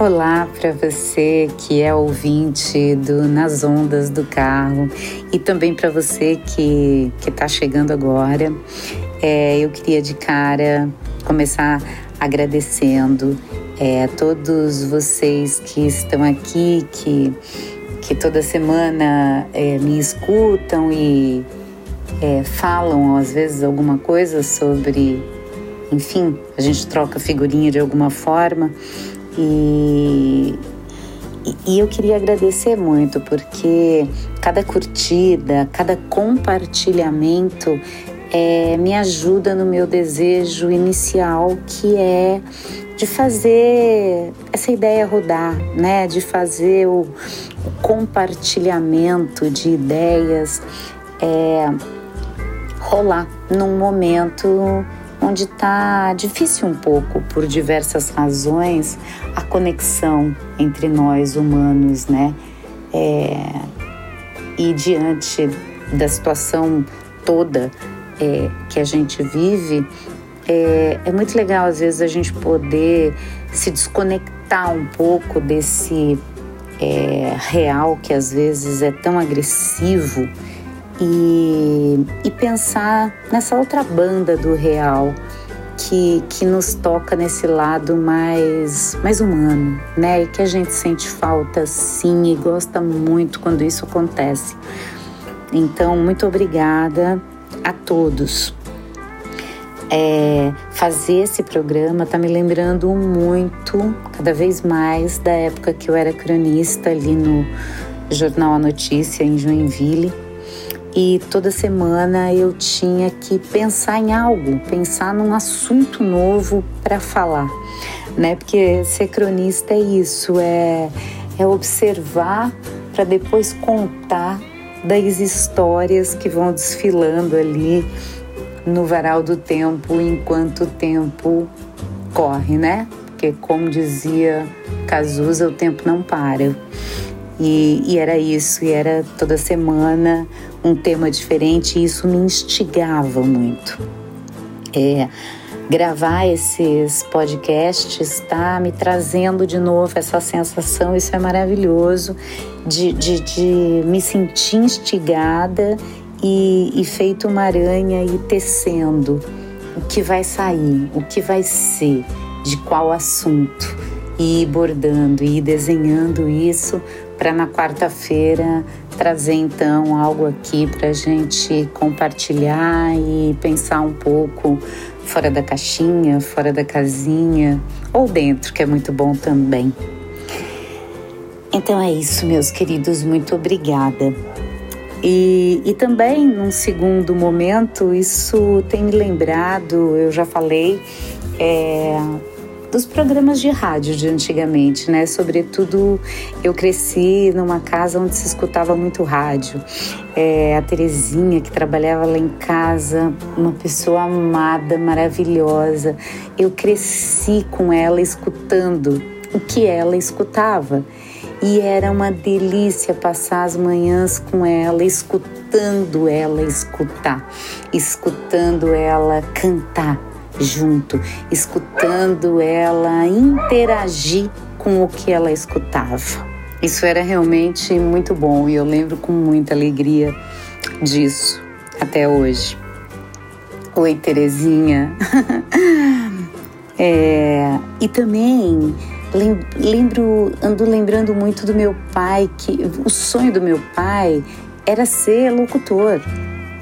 Olá para você que é ouvinte do Nas Ondas do Carro e também para você que está chegando agora. É, eu queria de cara começar agradecendo é, a todos vocês que estão aqui, que, que toda semana é, me escutam e é, falam às vezes alguma coisa sobre, enfim, a gente troca figurinha de alguma forma. E, e eu queria agradecer muito porque cada curtida, cada compartilhamento é, me ajuda no meu desejo inicial, que é de fazer essa ideia rodar, né? De fazer o, o compartilhamento de ideias é, rolar num momento onde está difícil um pouco, por diversas razões, a conexão entre nós humanos, né? É, e diante da situação toda é, que a gente vive, é, é muito legal às vezes a gente poder se desconectar um pouco desse é, real que às vezes é tão agressivo e, e pensar nessa outra banda do real que, que nos toca nesse lado mais, mais humano, né? E que a gente sente falta sim e gosta muito quando isso acontece. Então, muito obrigada a todos. É, fazer esse programa está me lembrando muito, cada vez mais, da época que eu era cronista ali no Jornal A Notícia, em Joinville e toda semana eu tinha que pensar em algo, pensar num assunto novo para falar, né? Porque ser cronista é isso, é, é observar para depois contar das histórias que vão desfilando ali no varal do tempo enquanto o tempo corre, né? Porque como dizia Cazuza, o tempo não para. E, e, era isso, e era toda semana um tema diferente, e isso me instigava muito. É, gravar esses podcasts está me trazendo de novo essa sensação, isso é maravilhoso, de, de, de me sentir instigada e, e feito uma aranha e tecendo o que vai sair, o que vai ser, de qual assunto, e ir bordando e desenhando isso para na quarta-feira trazer então algo aqui para a gente compartilhar e pensar um pouco fora da caixinha, fora da casinha ou dentro, que é muito bom também. Então é isso, meus queridos, muito obrigada. E, e também, num segundo momento, isso tem me lembrado, eu já falei, é, dos programas de rádio de antigamente, né? Sobretudo eu cresci numa casa onde se escutava muito rádio. É, a Terezinha, que trabalhava lá em casa, uma pessoa amada, maravilhosa. Eu cresci com ela escutando o que ela escutava. E era uma delícia passar as manhãs com ela, escutando ela escutar, escutando ela cantar junto, escutando ela interagir com o que ela escutava. Isso era realmente muito bom e eu lembro com muita alegria disso até hoje. Oi, Terezinha. é, e também lembro, ando lembrando muito do meu pai, que o sonho do meu pai era ser locutor.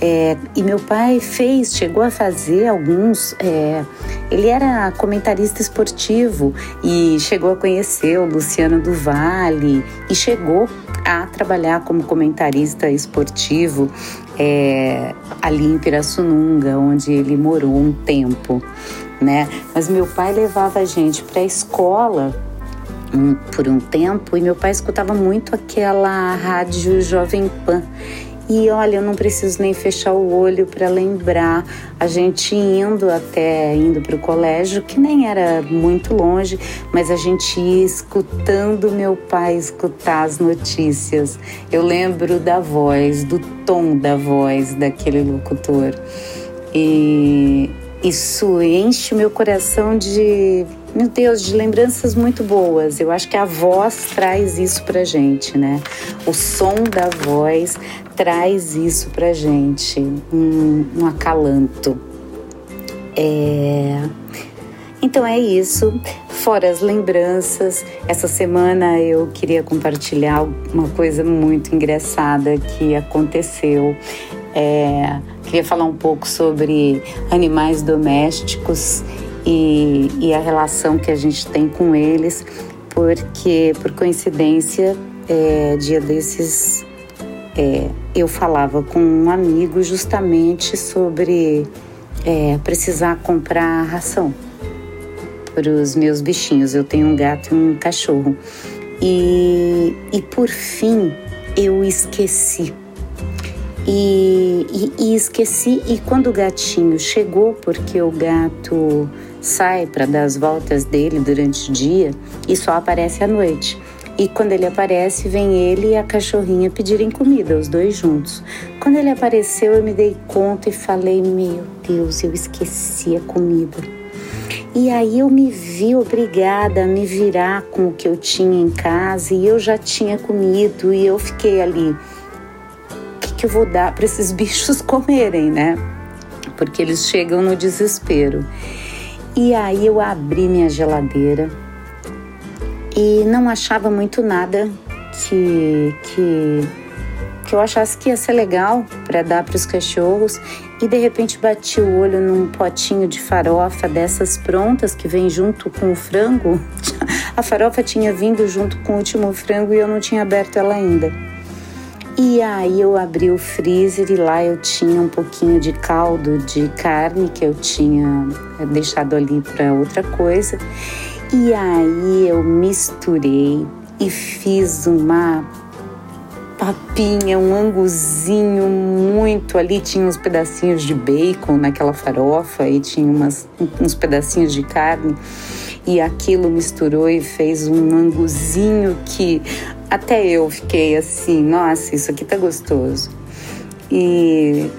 É, e meu pai fez, chegou a fazer alguns. É, ele era comentarista esportivo e chegou a conhecer o Luciano do Vale e chegou a trabalhar como comentarista esportivo é, ali em Pirassununga, onde ele morou um tempo, né? Mas meu pai levava a gente para a escola um, por um tempo e meu pai escutava muito aquela rádio Jovem Pan e olha, eu não preciso nem fechar o olho para lembrar a gente indo até indo para o colégio, que nem era muito longe, mas a gente ia escutando meu pai escutar as notícias. Eu lembro da voz, do tom da voz daquele locutor. E isso enche meu coração de meu Deus, de lembranças muito boas. Eu acho que a voz traz isso pra gente, né? O som da voz traz isso pra gente, um, um acalanto. É... Então é isso. Fora as lembranças, essa semana eu queria compartilhar uma coisa muito engraçada que aconteceu. É, queria falar um pouco sobre animais domésticos e, e, a relação que a gente tem com eles, porque por coincidência, é, dia desses é, eu falava com um amigo justamente sobre é, precisar comprar ração para os meus bichinhos. Eu tenho um gato e um cachorro. E, e por fim eu esqueci. E, e, e esqueci. E quando o gatinho chegou, porque o gato sai para dar as voltas dele durante o dia e só aparece à noite. E quando ele aparece, vem ele e a cachorrinha pedirem comida, os dois juntos. Quando ele apareceu, eu me dei conta e falei: Meu Deus, eu esqueci a comida. E aí eu me vi obrigada a me virar com o que eu tinha em casa e eu já tinha comido e eu fiquei ali. Que eu vou dar para esses bichos comerem, né? Porque eles chegam no desespero. E aí eu abri minha geladeira e não achava muito nada que, que, que eu achasse que ia ser legal para dar para os cachorros e de repente bati o olho num potinho de farofa dessas prontas que vem junto com o frango. A farofa tinha vindo junto com o último frango e eu não tinha aberto ela ainda. E aí eu abri o freezer e lá eu tinha um pouquinho de caldo de carne que eu tinha deixado ali para outra coisa. E aí eu misturei e fiz uma papinha, um anguzinho muito ali, tinha uns pedacinhos de bacon naquela farofa e tinha umas, uns pedacinhos de carne e aquilo misturou e fez um anguzinho que até eu fiquei assim, nossa, isso aqui tá gostoso. E,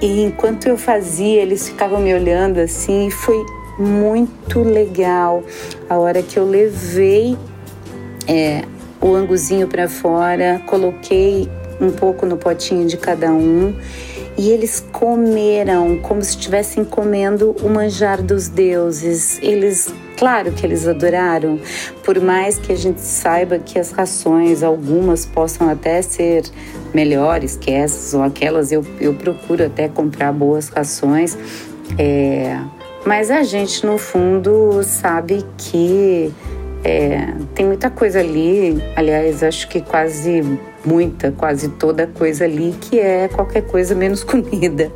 e enquanto eu fazia, eles ficavam me olhando assim e foi muito legal a hora que eu levei é, o anguzinho para fora, coloquei um pouco no potinho de cada um e eles comeram como se estivessem comendo o manjar dos deuses. Eles, claro que eles adoraram, por mais que a gente saiba que as rações, algumas possam até ser melhores que essas ou aquelas, eu, eu procuro até comprar boas rações. É, mas a gente, no fundo, sabe que é, tem muita coisa ali, aliás, acho que quase muita, quase toda coisa ali que é qualquer coisa menos comida.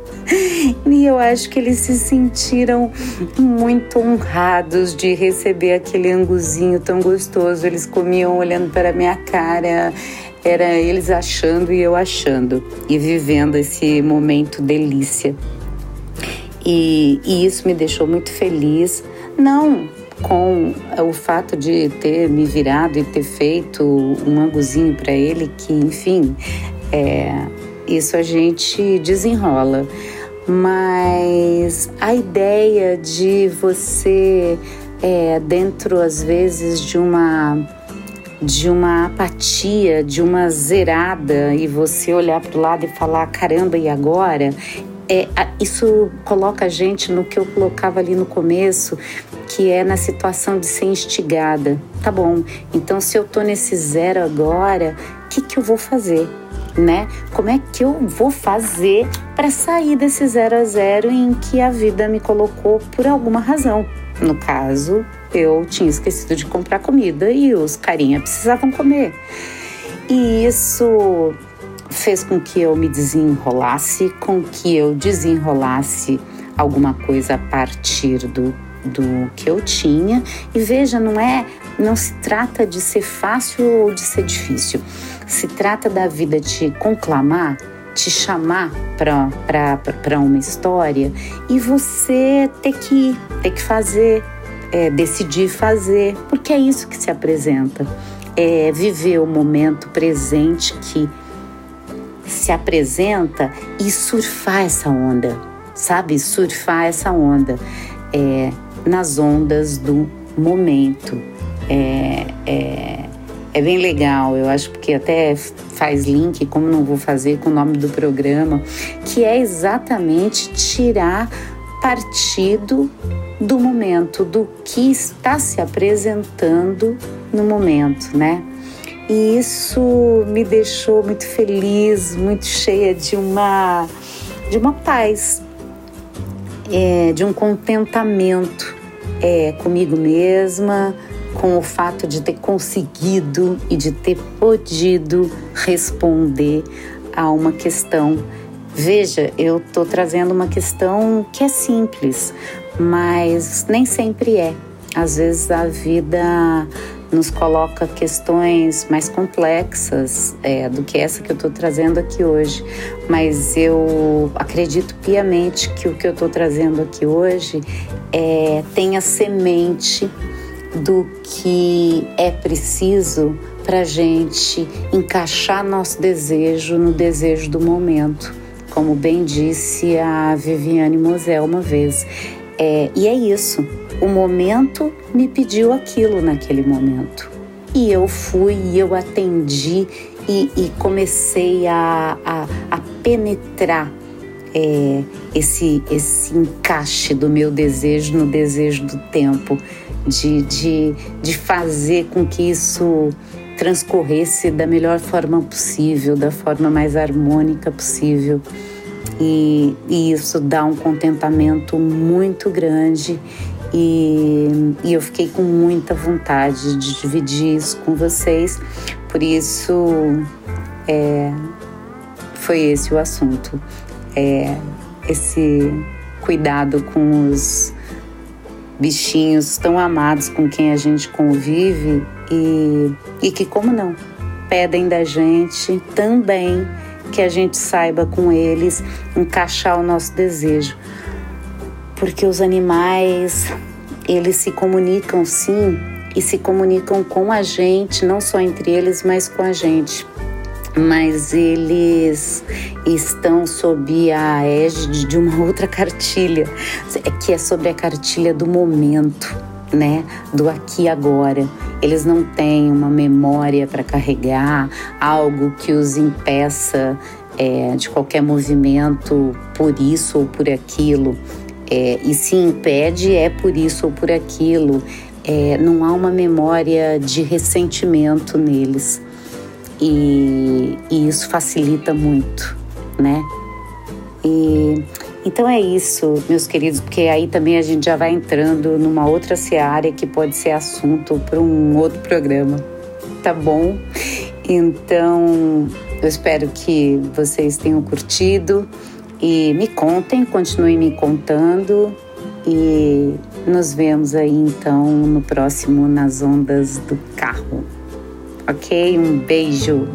E eu acho que eles se sentiram muito honrados de receber aquele anguzinho tão gostoso. Eles comiam olhando para a minha cara, era eles achando e eu achando, e vivendo esse momento delícia. E, e isso me deixou muito feliz. Não com o fato de ter me virado e ter feito um anguzinho para ele, que, enfim, é, isso a gente desenrola. Mas a ideia de você, é, dentro às vezes de uma de uma apatia, de uma zerada e você olhar para o lado e falar caramba e agora é, isso coloca a gente no que eu colocava ali no começo, que é na situação de ser instigada. Tá bom, então se eu tô nesse zero agora, o que, que eu vou fazer? Né? Como é que eu vou fazer para sair desse zero a zero em que a vida me colocou por alguma razão? No caso, eu tinha esquecido de comprar comida e os carinha precisavam comer. E isso fez com que eu me desenrolasse, com que eu desenrolasse alguma coisa a partir do, do que eu tinha. E veja, não é, não se trata de ser fácil ou de ser difícil. Se trata da vida te conclamar, te chamar para uma história e você ter que ir, ter que fazer, é, decidir fazer, porque é isso que se apresenta. É viver o momento presente que se apresenta e surfar essa onda, sabe? Surfar essa onda é, nas ondas do momento. É, é, é bem legal, eu acho que até faz link, como não vou fazer com o nome do programa, que é exatamente tirar partido do momento, do que está se apresentando no momento, né? E isso me deixou muito feliz, muito cheia de uma de uma paz, é, de um contentamento é, comigo mesma, com o fato de ter conseguido e de ter podido responder a uma questão. Veja, eu estou trazendo uma questão que é simples, mas nem sempre é. Às vezes a vida nos coloca questões mais complexas é, do que essa que eu estou trazendo aqui hoje. Mas eu acredito piamente que o que eu estou trazendo aqui hoje é, tem a semente do que é preciso para a gente encaixar nosso desejo no desejo do momento, como bem disse a Viviane Mosel uma vez. É, e é isso. O momento me pediu aquilo naquele momento. E eu fui, e eu atendi e, e comecei a, a, a penetrar é, esse, esse encaixe do meu desejo no desejo do tempo, de, de, de fazer com que isso transcorresse da melhor forma possível, da forma mais harmônica possível. E, e isso dá um contentamento muito grande e, e, eu fiquei com muita vontade de dividir isso com vocês, por isso é, foi esse o assunto. É, esse cuidado com os bichinhos tão amados com quem a gente convive e, e que, como não, pedem da gente também que a gente saiba com eles encaixar o nosso desejo. Porque os animais, eles se comunicam sim e se comunicam com a gente, não só entre eles, mas com a gente. Mas eles estão sob a égide de uma outra cartilha, que é sobre a cartilha do momento, né? Do aqui e agora. Eles não têm uma memória para carregar, algo que os impeça é, de qualquer movimento por isso ou por aquilo. É, e se impede é por isso ou por aquilo. É, não há uma memória de ressentimento neles. E, e isso facilita muito, né? E então é isso, meus queridos, porque aí também a gente já vai entrando numa outra seara que pode ser assunto para um outro programa, tá bom? Então eu espero que vocês tenham curtido e me contem, continuem me contando e nos vemos aí então no próximo Nas Ondas do Carro. Ok? Um beijo.